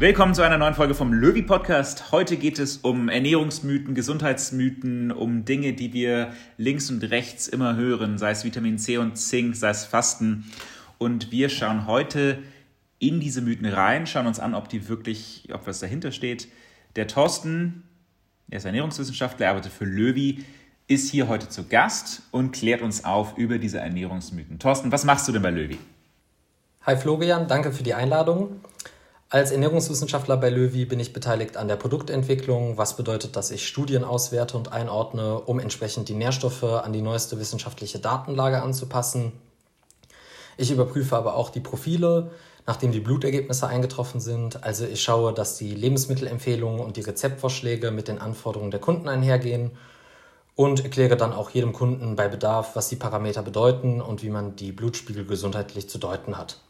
Willkommen zu einer neuen Folge vom Löwy Podcast. Heute geht es um Ernährungsmythen, Gesundheitsmythen, um Dinge, die wir links und rechts immer hören, sei es Vitamin C und Zink, sei es Fasten. Und wir schauen heute in diese Mythen rein, schauen uns an, ob die wirklich, ob was dahinter steht. Der Thorsten, er ist Ernährungswissenschaftler, er arbeitet für Löwy, ist hier heute zu Gast und klärt uns auf über diese Ernährungsmythen. Thorsten, was machst du denn bei Löwy? Hi Florian, danke für die Einladung. Als Ernährungswissenschaftler bei Löwy bin ich beteiligt an der Produktentwicklung, was bedeutet, dass ich Studien auswerte und einordne, um entsprechend die Nährstoffe an die neueste wissenschaftliche Datenlage anzupassen. Ich überprüfe aber auch die Profile, nachdem die Blutergebnisse eingetroffen sind. Also ich schaue, dass die Lebensmittelempfehlungen und die Rezeptvorschläge mit den Anforderungen der Kunden einhergehen und erkläre dann auch jedem Kunden bei Bedarf, was die Parameter bedeuten und wie man die Blutspiegel gesundheitlich zu deuten hat.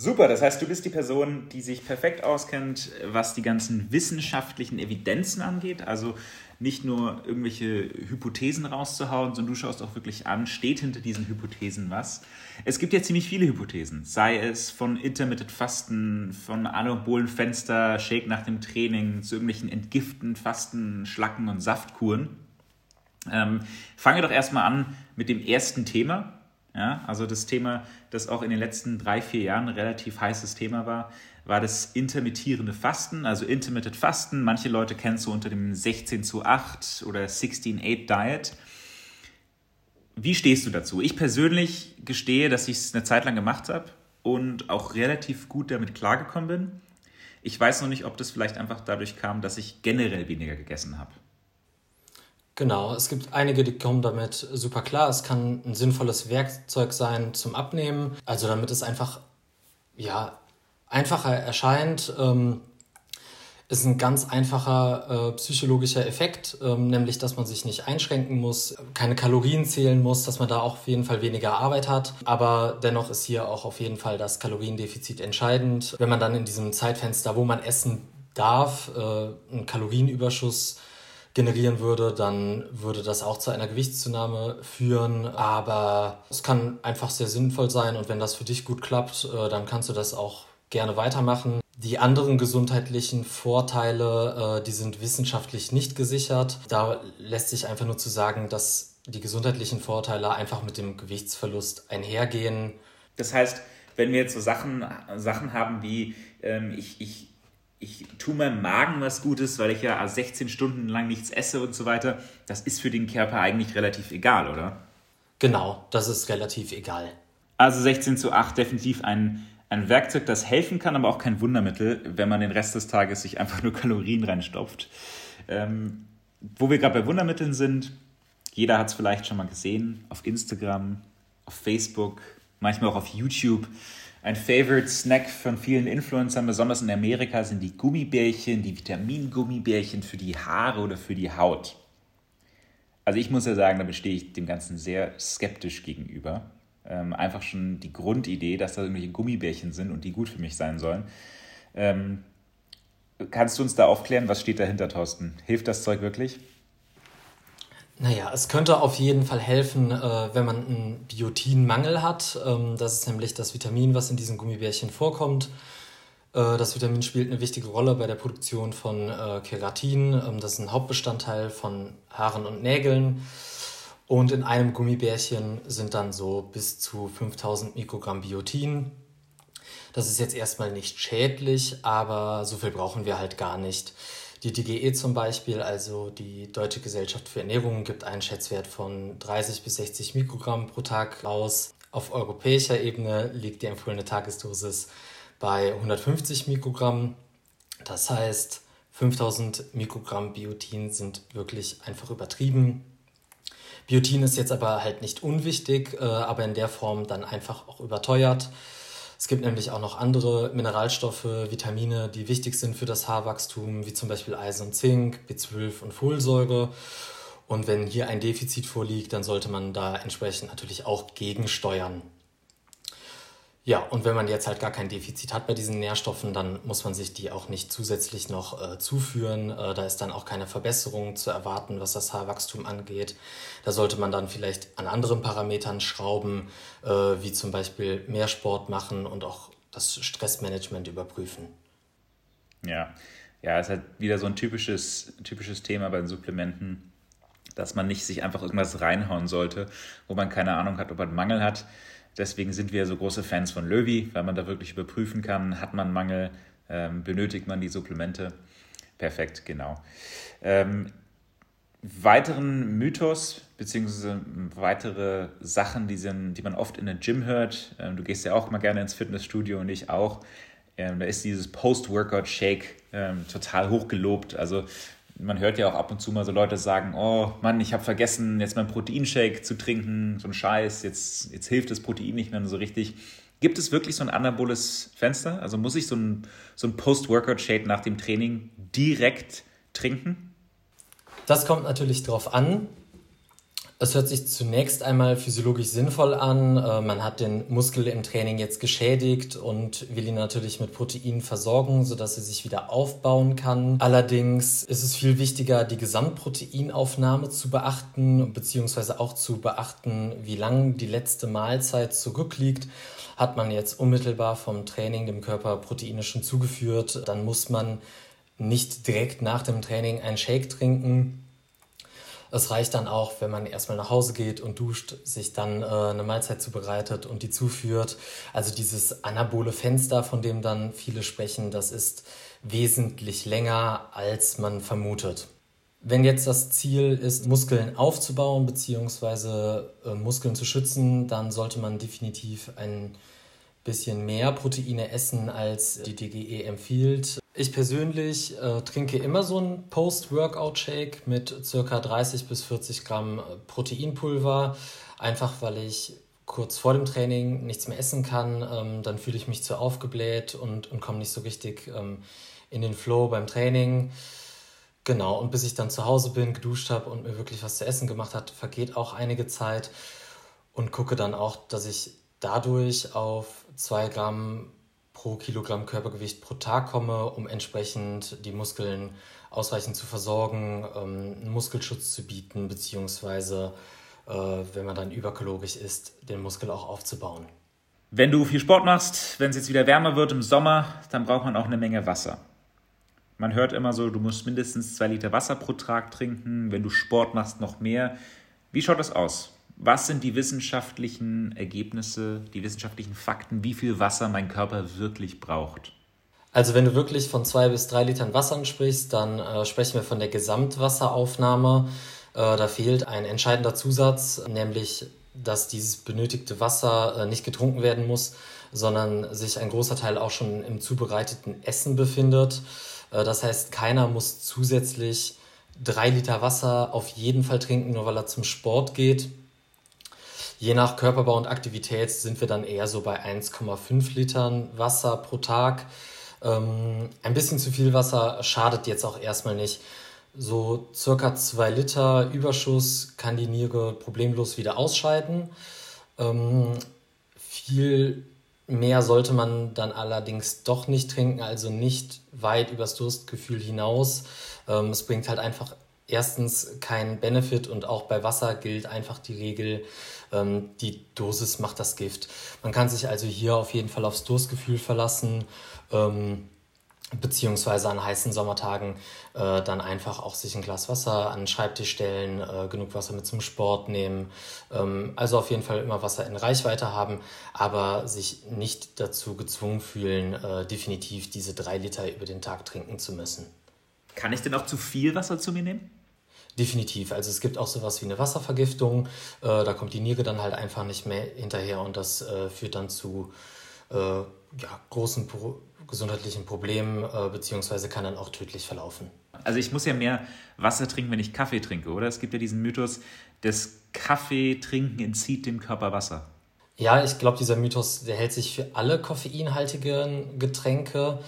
Super, das heißt, du bist die Person, die sich perfekt auskennt, was die ganzen wissenschaftlichen Evidenzen angeht. Also nicht nur irgendwelche Hypothesen rauszuhauen, sondern du schaust auch wirklich an, steht hinter diesen Hypothesen was. Es gibt ja ziemlich viele Hypothesen, sei es von Intermittent Fasten, von Anabolenfenster, Shake nach dem Training, zu irgendwelchen Entgiften, Fasten, Schlacken und Saftkuren. Ähm, fange doch erstmal an mit dem ersten Thema, ja, also das Thema, das auch in den letzten drei, vier Jahren ein relativ heißes Thema war, war das intermittierende Fasten, also Intermittent Fasten. Manche Leute kennen es so unter dem 16 zu 8 oder 16-8 Diet. Wie stehst du dazu? Ich persönlich gestehe, dass ich es eine Zeit lang gemacht habe und auch relativ gut damit klargekommen bin. Ich weiß noch nicht, ob das vielleicht einfach dadurch kam, dass ich generell weniger gegessen habe. Genau, es gibt einige, die kommen damit super klar. Es kann ein sinnvolles Werkzeug sein zum Abnehmen, also damit es einfach ja, einfacher erscheint. Ähm, ist ein ganz einfacher äh, psychologischer Effekt, ähm, nämlich dass man sich nicht einschränken muss, keine Kalorien zählen muss, dass man da auch auf jeden Fall weniger Arbeit hat. Aber dennoch ist hier auch auf jeden Fall das Kaloriendefizit entscheidend. Wenn man dann in diesem Zeitfenster, wo man essen darf, äh, einen Kalorienüberschuss generieren würde, dann würde das auch zu einer Gewichtszunahme führen. Aber es kann einfach sehr sinnvoll sein und wenn das für dich gut klappt, äh, dann kannst du das auch gerne weitermachen. Die anderen gesundheitlichen Vorteile, äh, die sind wissenschaftlich nicht gesichert. Da lässt sich einfach nur zu sagen, dass die gesundheitlichen Vorteile einfach mit dem Gewichtsverlust einhergehen. Das heißt, wenn wir jetzt so Sachen, Sachen haben wie ähm, ich, ich ich tue meinem Magen was Gutes, weil ich ja 16 Stunden lang nichts esse und so weiter. Das ist für den Körper eigentlich relativ egal, oder? Genau, das ist relativ egal. Also 16 zu 8 definitiv ein, ein Werkzeug, das helfen kann, aber auch kein Wundermittel, wenn man den Rest des Tages sich einfach nur Kalorien reinstopft. Ähm, wo wir gerade bei Wundermitteln sind, jeder hat es vielleicht schon mal gesehen, auf Instagram, auf Facebook, manchmal auch auf YouTube. Ein Favorite Snack von vielen Influencern, besonders in Amerika, sind die Gummibärchen, die Vitamingummibärchen für die Haare oder für die Haut. Also ich muss ja sagen, da bestehe ich dem Ganzen sehr skeptisch gegenüber. Ähm, einfach schon die Grundidee, dass da irgendwelche Gummibärchen sind und die gut für mich sein sollen. Ähm, kannst du uns da aufklären, was steht dahinter, Thorsten? Hilft das Zeug wirklich? Naja, es könnte auf jeden Fall helfen, äh, wenn man einen Biotinmangel hat. Ähm, das ist nämlich das Vitamin, was in diesen Gummibärchen vorkommt. Äh, das Vitamin spielt eine wichtige Rolle bei der Produktion von äh, Keratin. Ähm, das ist ein Hauptbestandteil von Haaren und Nägeln. Und in einem Gummibärchen sind dann so bis zu 5000 Mikrogramm Biotin. Das ist jetzt erstmal nicht schädlich, aber so viel brauchen wir halt gar nicht. Die DGE zum Beispiel, also die Deutsche Gesellschaft für Ernährung, gibt einen Schätzwert von 30 bis 60 Mikrogramm pro Tag raus. Auf europäischer Ebene liegt die empfohlene Tagesdosis bei 150 Mikrogramm. Das heißt, 5000 Mikrogramm Biotin sind wirklich einfach übertrieben. Biotin ist jetzt aber halt nicht unwichtig, äh, aber in der Form dann einfach auch überteuert. Es gibt nämlich auch noch andere Mineralstoffe, Vitamine, die wichtig sind für das Haarwachstum, wie zum Beispiel Eisen und Zink, B12 und Folsäure. Und wenn hier ein Defizit vorliegt, dann sollte man da entsprechend natürlich auch gegensteuern. Ja, und wenn man jetzt halt gar kein Defizit hat bei diesen Nährstoffen, dann muss man sich die auch nicht zusätzlich noch äh, zuführen. Äh, da ist dann auch keine Verbesserung zu erwarten, was das Haarwachstum angeht. Da sollte man dann vielleicht an anderen Parametern schrauben, äh, wie zum Beispiel mehr Sport machen und auch das Stressmanagement überprüfen. Ja, ja, es ist halt wieder so ein typisches, typisches Thema bei den Supplementen, dass man nicht sich einfach irgendwas reinhauen sollte, wo man keine Ahnung hat, ob man einen Mangel hat. Deswegen sind wir so große Fans von Löwy, weil man da wirklich überprüfen kann, hat man Mangel, ähm, benötigt man die Supplemente. Perfekt, genau. Ähm, weiteren Mythos beziehungsweise weitere Sachen, die, sind, die man oft in der Gym hört. Ähm, du gehst ja auch mal gerne ins Fitnessstudio und ich auch. Ähm, da ist dieses Post-Workout-Shake ähm, total hochgelobt. Also man hört ja auch ab und zu mal so Leute sagen, oh Mann, ich habe vergessen, jetzt mein Proteinshake zu trinken, so ein Scheiß, jetzt, jetzt hilft das Protein nicht mehr so richtig. Gibt es wirklich so ein anaboles Fenster? Also muss ich so ein, so ein Post-Workout-Shake nach dem Training direkt trinken? Das kommt natürlich darauf an. Es hört sich zunächst einmal physiologisch sinnvoll an. Äh, man hat den Muskel im Training jetzt geschädigt und will ihn natürlich mit Proteinen versorgen, sodass er sich wieder aufbauen kann. Allerdings ist es viel wichtiger, die Gesamtproteinaufnahme zu beachten, beziehungsweise auch zu beachten, wie lang die letzte Mahlzeit zurückliegt. Hat man jetzt unmittelbar vom Training dem Körper Proteine schon zugeführt, dann muss man nicht direkt nach dem Training einen Shake trinken es reicht dann auch, wenn man erstmal nach Hause geht und duscht, sich dann äh, eine Mahlzeit zubereitet und die zuführt. Also dieses anabole Fenster, von dem dann viele sprechen, das ist wesentlich länger, als man vermutet. Wenn jetzt das Ziel ist, Muskeln aufzubauen bzw. Äh, Muskeln zu schützen, dann sollte man definitiv ein bisschen mehr Proteine essen, als die DGE empfiehlt. Ich persönlich äh, trinke immer so einen Post-Workout-Shake mit ca. 30 bis 40 Gramm äh, Proteinpulver, einfach weil ich kurz vor dem Training nichts mehr essen kann. Ähm, dann fühle ich mich zu aufgebläht und, und komme nicht so richtig ähm, in den Flow beim Training. Genau, und bis ich dann zu Hause bin, geduscht habe und mir wirklich was zu essen gemacht hat, vergeht auch einige Zeit und gucke dann auch, dass ich dadurch auf 2 Gramm pro Kilogramm Körpergewicht pro Tag komme, um entsprechend die Muskeln ausreichend zu versorgen, ähm, einen Muskelschutz zu bieten, beziehungsweise, äh, wenn man dann überkalorisch ist, den Muskel auch aufzubauen. Wenn du viel Sport machst, wenn es jetzt wieder wärmer wird im Sommer, dann braucht man auch eine Menge Wasser. Man hört immer so, du musst mindestens zwei Liter Wasser pro Tag trinken, wenn du Sport machst, noch mehr. Wie schaut das aus? Was sind die wissenschaftlichen Ergebnisse, die wissenschaftlichen Fakten, wie viel Wasser mein Körper wirklich braucht? Also wenn du wirklich von zwei bis drei Litern Wasser sprichst, dann äh, sprechen wir von der Gesamtwasseraufnahme. Äh, da fehlt ein entscheidender Zusatz, nämlich dass dieses benötigte Wasser äh, nicht getrunken werden muss, sondern sich ein großer Teil auch schon im zubereiteten Essen befindet. Äh, das heißt, keiner muss zusätzlich drei Liter Wasser auf jeden Fall trinken, nur weil er zum Sport geht. Je nach Körperbau und Aktivität sind wir dann eher so bei 1,5 Litern Wasser pro Tag. Ähm, ein bisschen zu viel Wasser schadet jetzt auch erstmal nicht. So circa 2 Liter Überschuss kann die Niere problemlos wieder ausscheiden. Ähm, viel mehr sollte man dann allerdings doch nicht trinken, also nicht weit übers Durstgefühl hinaus. Ähm, es bringt halt einfach erstens keinen Benefit und auch bei Wasser gilt einfach die Regel, ähm, die Dosis macht das Gift. Man kann sich also hier auf jeden Fall aufs Durstgefühl verlassen. Ähm, beziehungsweise an heißen Sommertagen äh, dann einfach auch sich ein Glas Wasser an den Schreibtisch stellen, äh, genug Wasser mit zum Sport nehmen. Ähm, also auf jeden Fall immer Wasser in Reichweite haben, aber sich nicht dazu gezwungen fühlen, äh, definitiv diese drei Liter über den Tag trinken zu müssen. Kann ich denn auch zu viel Wasser zu mir nehmen? Definitiv. Also es gibt auch sowas wie eine Wasservergiftung. Äh, da kommt die Niere dann halt einfach nicht mehr hinterher und das äh, führt dann zu äh, ja, großen pro gesundheitlichen Problemen äh, beziehungsweise kann dann auch tödlich verlaufen. Also ich muss ja mehr Wasser trinken, wenn ich Kaffee trinke, oder? Es gibt ja diesen Mythos, das Kaffee trinken entzieht dem Körper Wasser. Ja, ich glaube, dieser Mythos, der hält sich für alle koffeinhaltigen Getränke.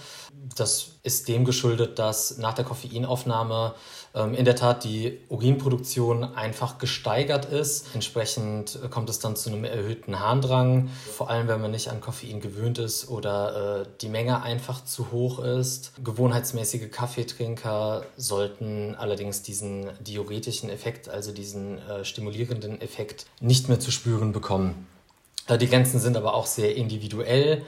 Das ist dem geschuldet, dass nach der Koffeinaufnahme ähm, in der Tat die Urinproduktion einfach gesteigert ist. Entsprechend äh, kommt es dann zu einem erhöhten Harndrang, vor allem wenn man nicht an Koffein gewöhnt ist oder äh, die Menge einfach zu hoch ist. Gewohnheitsmäßige Kaffeetrinker sollten allerdings diesen diuretischen Effekt, also diesen äh, stimulierenden Effekt, nicht mehr zu spüren bekommen. Die Grenzen sind aber auch sehr individuell.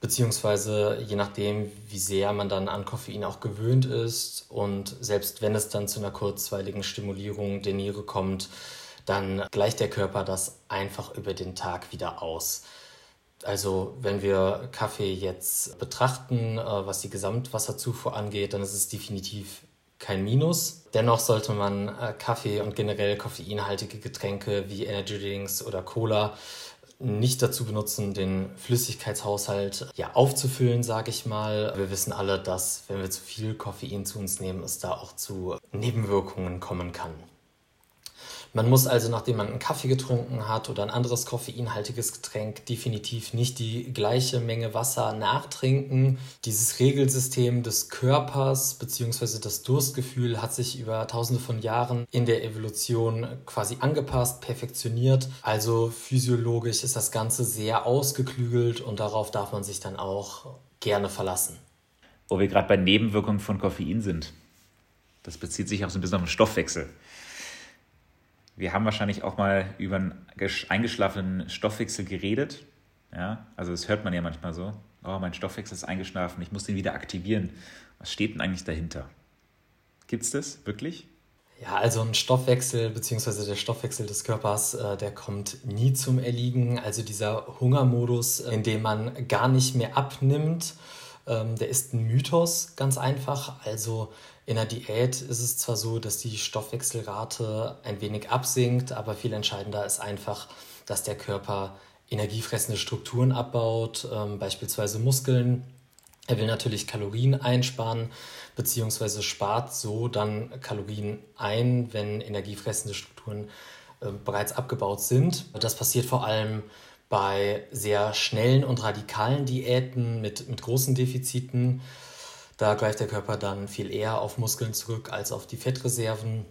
beziehungsweise je nachdem, wie sehr man dann an Koffein auch gewöhnt ist und selbst wenn es dann zu einer kurzweiligen Stimulierung der Niere kommt, dann gleicht der Körper das einfach über den Tag wieder aus. Also wenn wir Kaffee jetzt betrachten, äh, was die Gesamtwasserzufuhr angeht, dann ist es definitiv kein Minus. Dennoch sollte man äh, Kaffee und generell koffeinhaltige Getränke wie Energy Drinks oder Cola nicht dazu benutzen, den Flüssigkeitshaushalt ja, aufzufüllen, sage ich mal. Wir wissen alle, dass wenn wir zu viel Koffein zu uns nehmen, es da auch zu Nebenwirkungen kommen kann. Man muss also, nachdem man einen Kaffee getrunken hat oder ein anderes koffeinhaltiges Getränk, definitiv nicht die gleiche Menge Wasser nachtrinken. Dieses Regelsystem des Körpers bzw. das Durstgefühl hat sich über tausende von Jahren in der Evolution quasi angepasst, perfektioniert. Also physiologisch ist das Ganze sehr ausgeklügelt und darauf darf man sich dann auch gerne verlassen. Wo wir gerade bei Nebenwirkungen von Koffein sind. Das bezieht sich auch so ein bisschen auf den Stoffwechsel. Wir haben wahrscheinlich auch mal über einen eingeschlafenen Stoffwechsel geredet. Ja, also das hört man ja manchmal so. Oh, mein Stoffwechsel ist eingeschlafen, ich muss den wieder aktivieren. Was steht denn eigentlich dahinter? Gibt es das wirklich? Ja, also ein Stoffwechsel bzw. der Stoffwechsel des Körpers, äh, der kommt nie zum Erliegen. Also dieser Hungermodus, in dem man gar nicht mehr abnimmt, ähm, der ist ein Mythos, ganz einfach. Also in der Diät ist es zwar so, dass die Stoffwechselrate ein wenig absinkt, aber viel entscheidender ist einfach, dass der Körper energiefressende Strukturen abbaut, ähm, beispielsweise Muskeln. Er will natürlich Kalorien einsparen, beziehungsweise spart so dann Kalorien ein, wenn energiefressende Strukturen äh, bereits abgebaut sind. Das passiert vor allem bei sehr schnellen und radikalen Diäten mit, mit großen Defiziten. Da greift der Körper dann viel eher auf Muskeln zurück als auf die Fettreserven.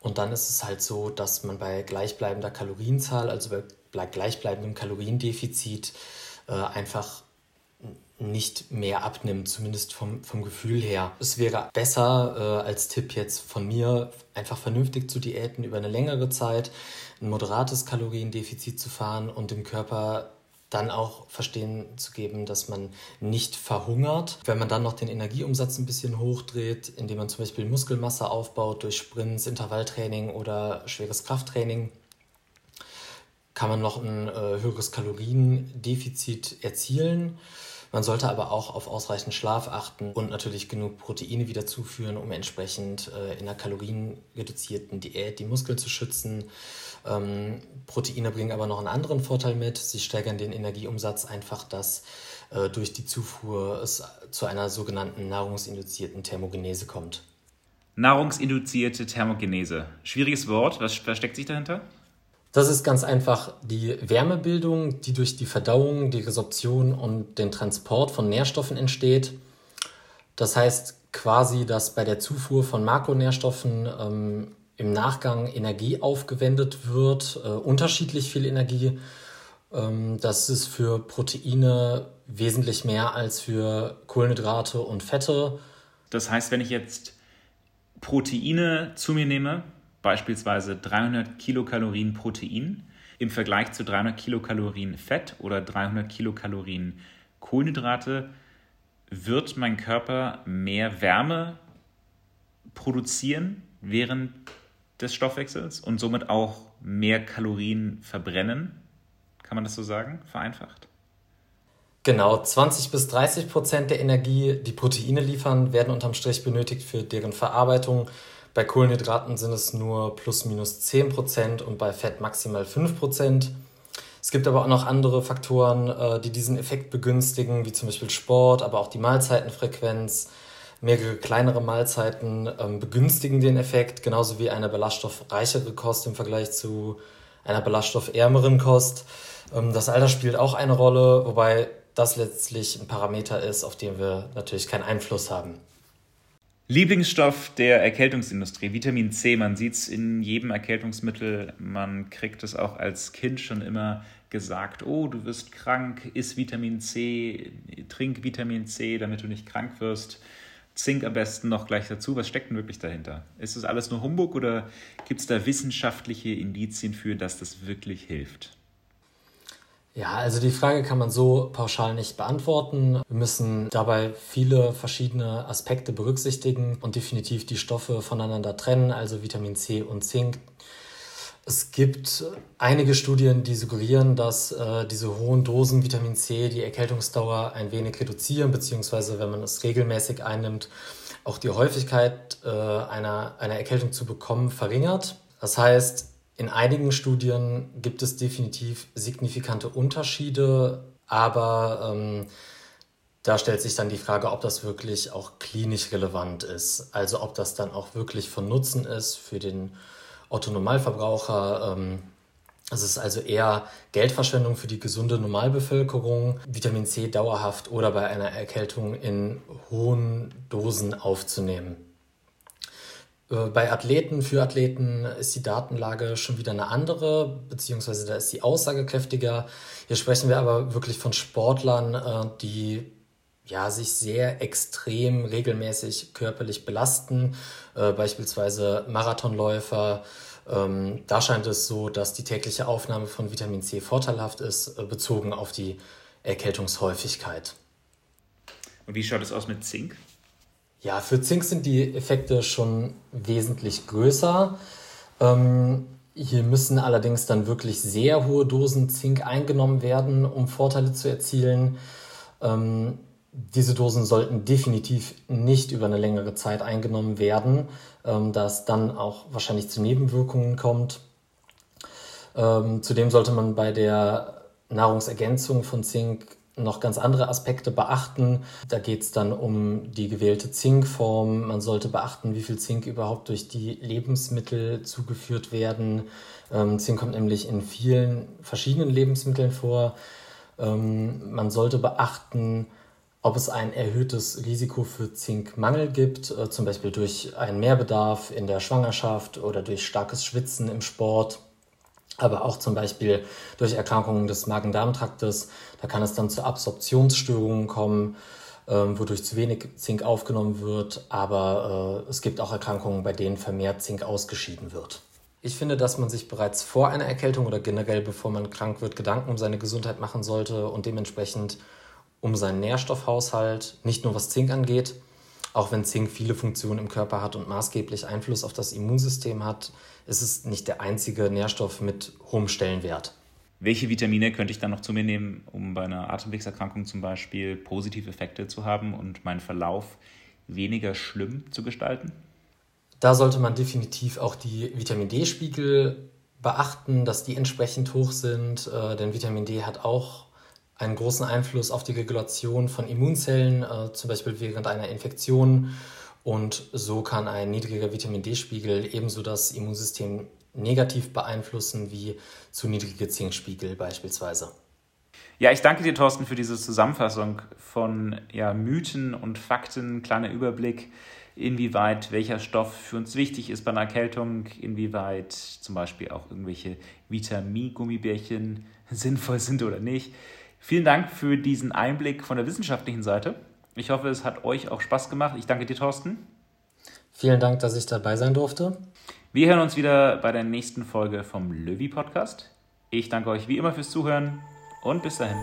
Und dann ist es halt so, dass man bei gleichbleibender Kalorienzahl, also bei gleichbleibendem Kaloriendefizit, äh, einfach nicht mehr abnimmt, zumindest vom, vom Gefühl her. Es wäre besser äh, als Tipp jetzt von mir, einfach vernünftig zu diäten über eine längere Zeit, ein moderates Kaloriendefizit zu fahren und dem Körper dann auch verstehen zu geben, dass man nicht verhungert. Wenn man dann noch den Energieumsatz ein bisschen hochdreht, indem man zum Beispiel Muskelmasse aufbaut durch Sprints, Intervalltraining oder schweres Krafttraining, kann man noch ein äh, höheres Kaloriendefizit erzielen. Man sollte aber auch auf ausreichend Schlaf achten und natürlich genug Proteine wieder zuführen, um entsprechend äh, in einer kalorienreduzierten Diät die Muskeln zu schützen. Ähm, Proteine bringen aber noch einen anderen Vorteil mit. Sie steigern den Energieumsatz einfach, dass äh, durch die Zufuhr es zu einer sogenannten nahrungsinduzierten Thermogenese kommt. Nahrungsinduzierte Thermogenese. Schwieriges Wort. Was versteckt sich dahinter? Das ist ganz einfach die Wärmebildung, die durch die Verdauung, die Resorption und den Transport von Nährstoffen entsteht. Das heißt quasi, dass bei der Zufuhr von Makronährstoffen ähm, im Nachgang Energie aufgewendet wird, äh, unterschiedlich viel Energie. Ähm, das ist für Proteine wesentlich mehr als für Kohlenhydrate und Fette. Das heißt, wenn ich jetzt Proteine zu mir nehme, beispielsweise 300 Kilokalorien Protein im Vergleich zu 300 Kilokalorien Fett oder 300 Kilokalorien Kohlenhydrate, wird mein Körper mehr Wärme produzieren während des Stoffwechsels und somit auch mehr Kalorien verbrennen. Kann man das so sagen, vereinfacht? Genau, 20 bis 30 Prozent der Energie, die Proteine liefern, werden unterm Strich benötigt für deren Verarbeitung bei Kohlenhydraten sind es nur plus minus 10% und bei Fett maximal 5%. Es gibt aber auch noch andere Faktoren, äh, die diesen Effekt begünstigen, wie zum Beispiel Sport, aber auch die Mahlzeitenfrequenz. Mehrere kleinere Mahlzeiten ähm, begünstigen den Effekt, genauso wie eine ballaststoffreichere Kost im Vergleich zu einer ballaststoffärmeren Kost. Ähm, das Alter spielt auch eine Rolle, wobei das letztlich ein Parameter ist, auf den wir natürlich keinen Einfluss haben. Lieblingsstoff der Erkältungsindustrie, Vitamin C. Man sieht es in jedem Erkältungsmittel. Man kriegt es auch als Kind schon immer gesagt, oh, du wirst krank, iss Vitamin C, trink Vitamin C, damit du nicht krank wirst. Zink am besten noch gleich dazu. Was steckt denn wirklich dahinter? Ist das alles nur Humbug oder gibt es da wissenschaftliche Indizien für, dass das wirklich hilft? Ja, also die Frage kann man so pauschal nicht beantworten. Wir müssen dabei viele verschiedene Aspekte berücksichtigen und definitiv die Stoffe voneinander trennen, also Vitamin C und Zink. Es gibt einige Studien, die suggerieren, dass äh, diese hohen Dosen Vitamin C die Erkältungsdauer ein wenig reduzieren, beziehungsweise wenn man es regelmäßig einnimmt, auch die Häufigkeit äh, einer, einer Erkältung zu bekommen verringert. Das heißt, in einigen Studien gibt es definitiv signifikante Unterschiede, aber ähm, da stellt sich dann die Frage, ob das wirklich auch klinisch relevant ist. Also ob das dann auch wirklich von Nutzen ist für den Otto-Normalverbraucher. Ähm, es ist also eher Geldverschwendung für die gesunde Normalbevölkerung, Vitamin C dauerhaft oder bei einer Erkältung in hohen Dosen aufzunehmen. Äh, bei Athleten, für Athleten ist die Datenlage schon wieder eine andere, beziehungsweise da ist sie aussagekräftiger. Hier sprechen wir aber wirklich von Sportlern, äh, die ja, sich sehr extrem regelmäßig körperlich belasten, äh, beispielsweise Marathonläufer. Ähm, da scheint es so, dass die tägliche Aufnahme von Vitamin C vorteilhaft ist, bezogen auf die Erkältungshäufigkeit. Und wie schaut es aus mit Zink? Ja, für Zink sind die Effekte schon wesentlich größer. Ähm, hier müssen allerdings dann wirklich sehr hohe Dosen Zink eingenommen werden, um Vorteile zu erzielen. Ähm, diese Dosen sollten definitiv nicht über eine längere Zeit eingenommen werden, ähm, da es dann auch wahrscheinlich zu Nebenwirkungen kommt. Ähm, zudem sollte man bei der Nahrungsergänzung von Zink noch ganz andere Aspekte beachten. Da geht es dann um die gewählte Zinkform. Man sollte beachten, wie viel Zink überhaupt durch die Lebensmittel zugeführt werden. Ähm, Zink kommt nämlich in vielen verschiedenen Lebensmitteln vor. Ähm, man sollte beachten, ob es ein erhöhtes Risiko für Zinkmangel gibt, äh, zum Beispiel durch einen Mehrbedarf in der Schwangerschaft oder durch starkes Schwitzen im Sport aber auch zum Beispiel durch Erkrankungen des Magen-Darm-Traktes. Da kann es dann zu Absorptionsstörungen kommen, ähm, wodurch zu wenig Zink aufgenommen wird. Aber äh, es gibt auch Erkrankungen, bei denen vermehrt Zink ausgeschieden wird. Ich finde, dass man sich bereits vor einer Erkältung oder generell bevor man krank wird, Gedanken um seine Gesundheit machen sollte und dementsprechend um seinen Nährstoffhaushalt, nicht nur was Zink angeht, auch wenn Zink viele Funktionen im Körper hat und maßgeblich Einfluss auf das Immunsystem hat, ist es nicht der einzige Nährstoff mit hohem Stellenwert. Welche Vitamine könnte ich dann noch zu mir nehmen, um bei einer Atemwegserkrankung zum Beispiel positive Effekte zu haben und meinen Verlauf weniger schlimm zu gestalten? Da sollte man definitiv auch die Vitamin D-Spiegel beachten, dass die entsprechend hoch sind, äh, denn Vitamin D hat auch einen großen Einfluss auf die Regulation von Immunzellen, äh, zum Beispiel während einer Infektion. Und so kann ein niedriger Vitamin D-Spiegel ebenso das Immunsystem negativ beeinflussen wie zu niedrige Zinkspiegel beispielsweise. Ja, ich danke dir, Thorsten, für diese Zusammenfassung von ja, Mythen und Fakten, kleiner Überblick, inwieweit welcher Stoff für uns wichtig ist bei einer Erkältung, inwieweit zum Beispiel auch irgendwelche Vitamin-Gummibärchen sinnvoll sind oder nicht. Vielen Dank für diesen Einblick von der wissenschaftlichen Seite. Ich hoffe, es hat euch auch Spaß gemacht. Ich danke dir, Thorsten. Vielen Dank, dass ich dabei sein durfte. Wir hören uns wieder bei der nächsten Folge vom Löwy Podcast. Ich danke euch wie immer fürs Zuhören und bis dahin.